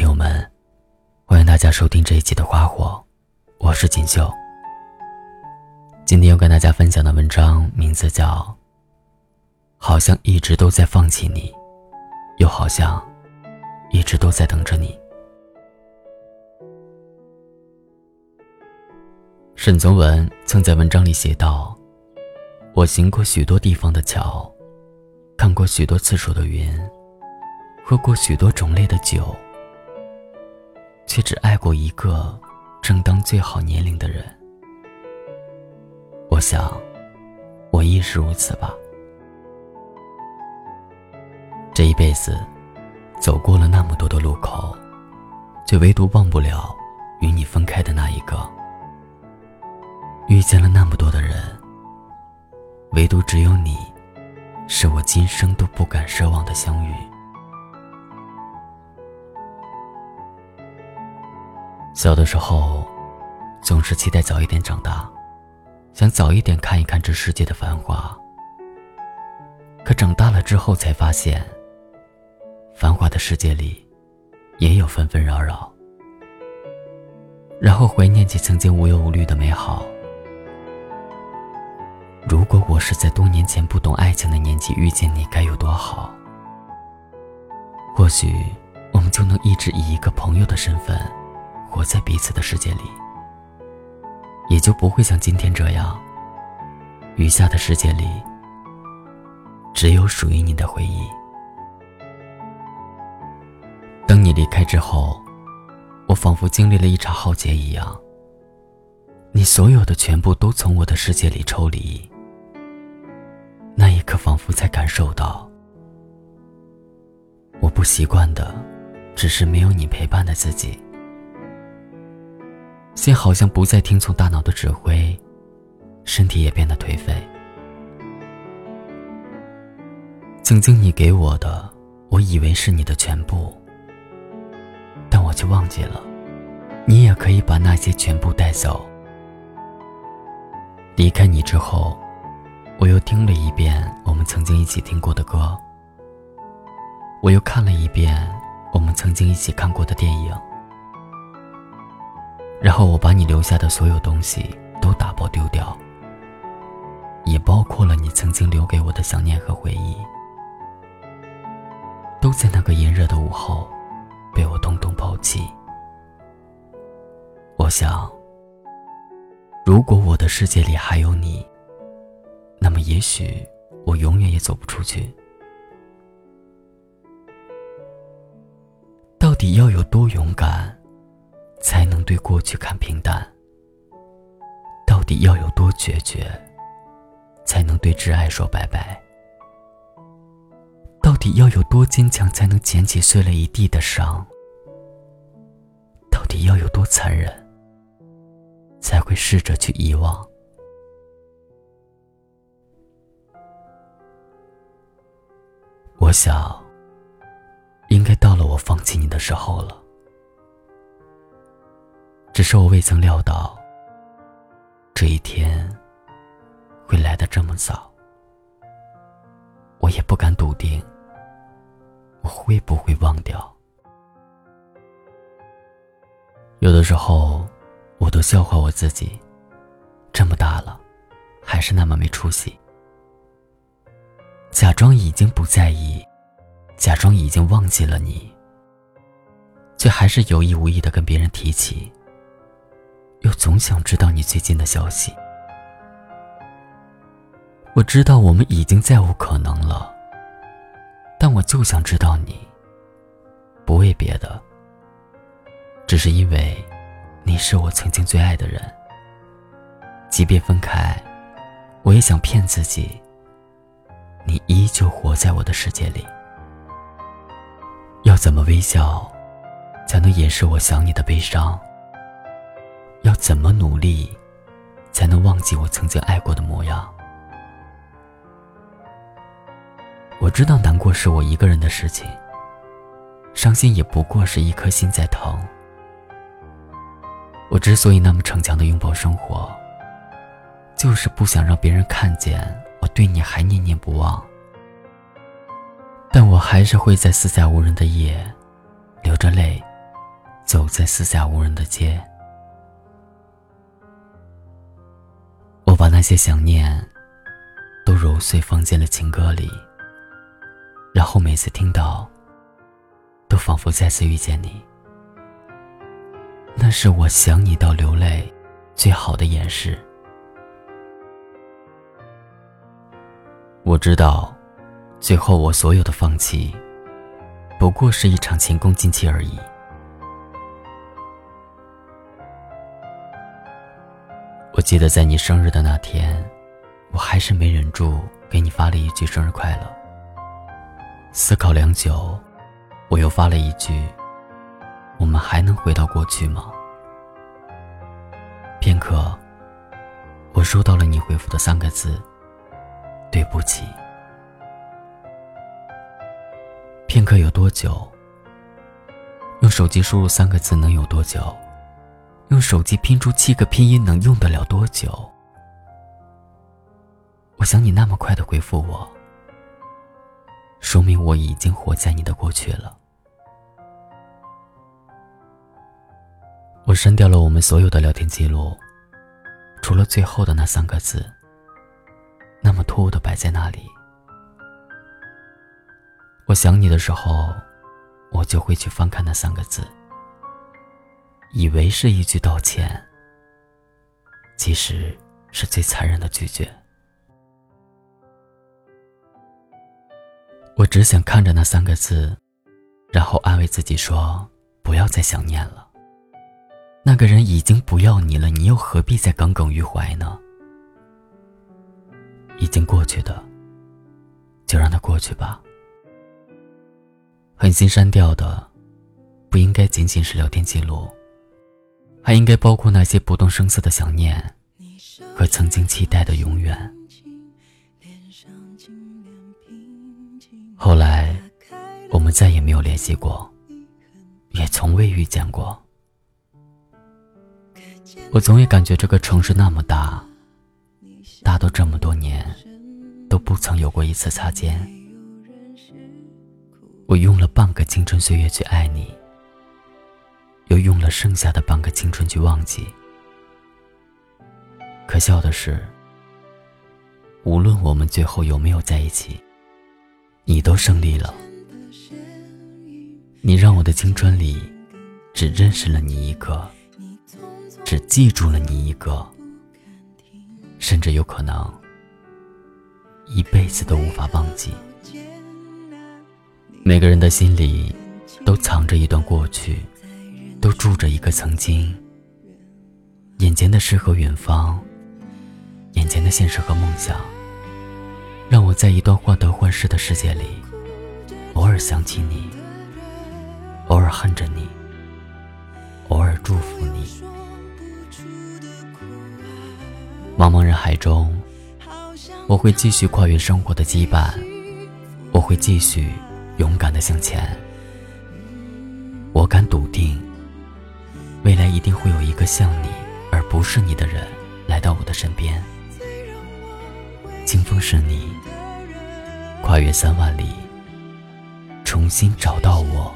听友们，欢迎大家收听这一期的花火，我是锦绣。今天要跟大家分享的文章名字叫《好像一直都在放弃你，又好像一直都在等着你》。沈从文曾在文章里写道：“我行过许多地方的桥，看过许多次数的云，喝过许多种类的酒。”却只爱过一个正当最好年龄的人。我想，我亦是如此吧。这一辈子，走过了那么多的路口，却唯独忘不了与你分开的那一个。遇见了那么多的人，唯独只有你，是我今生都不敢奢望的相遇。小的时候，总是期待早一点长大，想早一点看一看这世界的繁华。可长大了之后，才发现，繁华的世界里，也有纷纷扰扰。然后怀念起曾经无忧无虑的美好。如果我是在多年前不懂爱情的年纪遇见你，该有多好。或许，我们就能一直以一个朋友的身份。活在彼此的世界里，也就不会像今天这样。余下的世界里，只有属于你的回忆。当你离开之后，我仿佛经历了一场浩劫一样。你所有的全部都从我的世界里抽离，那一刻仿佛才感受到，我不习惯的，只是没有你陪伴的自己。心好像不再听从大脑的指挥，身体也变得颓废。曾经你给我的，我以为是你的全部，但我却忘记了，你也可以把那些全部带走。离开你之后，我又听了一遍我们曾经一起听过的歌，我又看了一遍我们曾经一起看过的电影。然后我把你留下的所有东西都打包丢掉，也包括了你曾经留给我的想念和回忆，都在那个炎热的午后被我统统抛弃。我想，如果我的世界里还有你，那么也许我永远也走不出去。到底要有多勇敢？才能对过去看平淡。到底要有多决绝，才能对挚爱说拜拜？到底要有多坚强，才能捡起碎了一地的伤？到底要有多残忍，才会试着去遗忘？我想，应该到了我放弃你的时候了。是我未曾料到，这一天会来的这么早。我也不敢笃定，我会不会忘掉。有的时候，我都笑话我自己，这么大了，还是那么没出息。假装已经不在意，假装已经忘记了你，却还是有意无意的跟别人提起。又总想知道你最近的消息。我知道我们已经再无可能了，但我就想知道你。不为别的，只是因为，你是我曾经最爱的人。即便分开，我也想骗自己，你依旧活在我的世界里。要怎么微笑，才能掩饰我想你的悲伤？要怎么努力，才能忘记我曾经爱过的模样？我知道难过是我一个人的事情，伤心也不过是一颗心在疼。我之所以那么逞强的拥抱生活，就是不想让别人看见我对你还念念不忘。但我还是会在四下无人的夜，流着泪，走在四下无人的街，把那些想念都揉碎放进了情歌里，然后每次听到，都仿佛再次遇见你。那是我想你到流泪最好的掩饰。我知道，最后我所有的放弃，不过是一场前功尽弃而已。我记得在你生日的那天，我还是没忍住给你发了一句生日快乐。思考良久，我又发了一句：“我们还能回到过去吗？”片刻，我收到了你回复的三个字。对不起。片刻有多久？用手机输入三个字能有多久？用手机拼出七个拼音能用得了多久？我想你那么快的回复我，说明我已经活在你的过去了。我删掉了我们所有的聊天记录，除了最后的那三个字。那么突兀的摆在那里。我想你的时候，我就会去翻看那三个字，以为是一句道歉，其实是最残忍的拒绝。我只想看着那三个字，然后安慰自己说：“不要再想念了。那个人已经不要你了，你又何必再耿耿于怀呢？”已经过去的，就让它过去吧。狠心删掉的，不应该仅仅是聊天记录，还应该包括那些不动声色的想念，和曾经期待的永远。后来，我们再也没有联系过，也从未遇见过。我总也感觉这个城市那么大。大到这么多年，都不曾有过一次擦肩。我用了半个青春岁月去爱你，又用了剩下的半个青春去忘记。可笑的是，无论我们最后有没有在一起，你都胜利了。你让我的青春里，只认识了你一个，只记住了你一个。甚至有可能一辈子都无法忘记。每个人的心里都藏着一段过去，都住着一个曾经。眼前的诗和远方，眼前的现实和梦想，让我在一段患得患失的世界里，偶尔想起你，偶尔恨着你，偶尔祝福你。茫茫人海中，我会继续跨越生活的羁绊，我会继续勇敢的向前。我敢笃定，未来一定会有一个像你而不是你的人来到我的身边。清风是你，跨越三万里，重新找到我，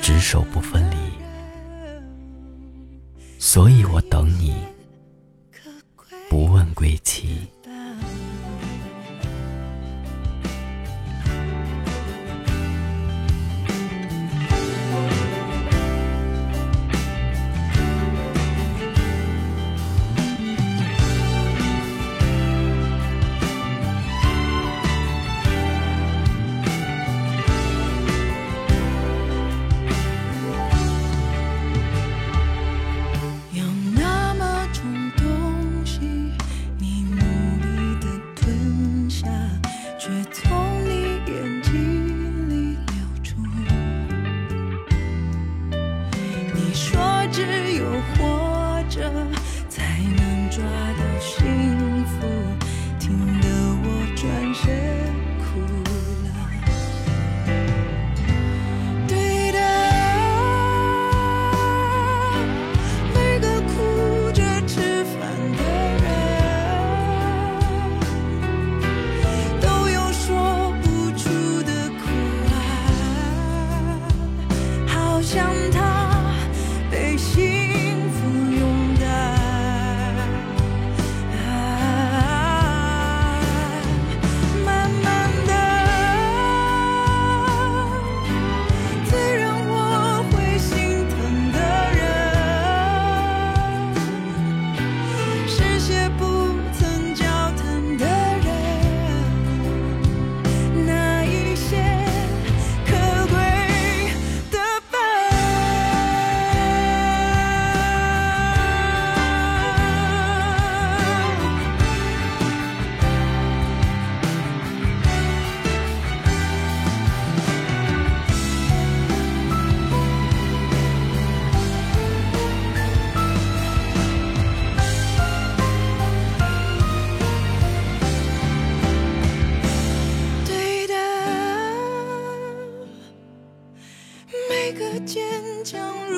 执手不分离。所以我等你。不问归期。你说只有活着才能抓到幸福。听得我转身。融入。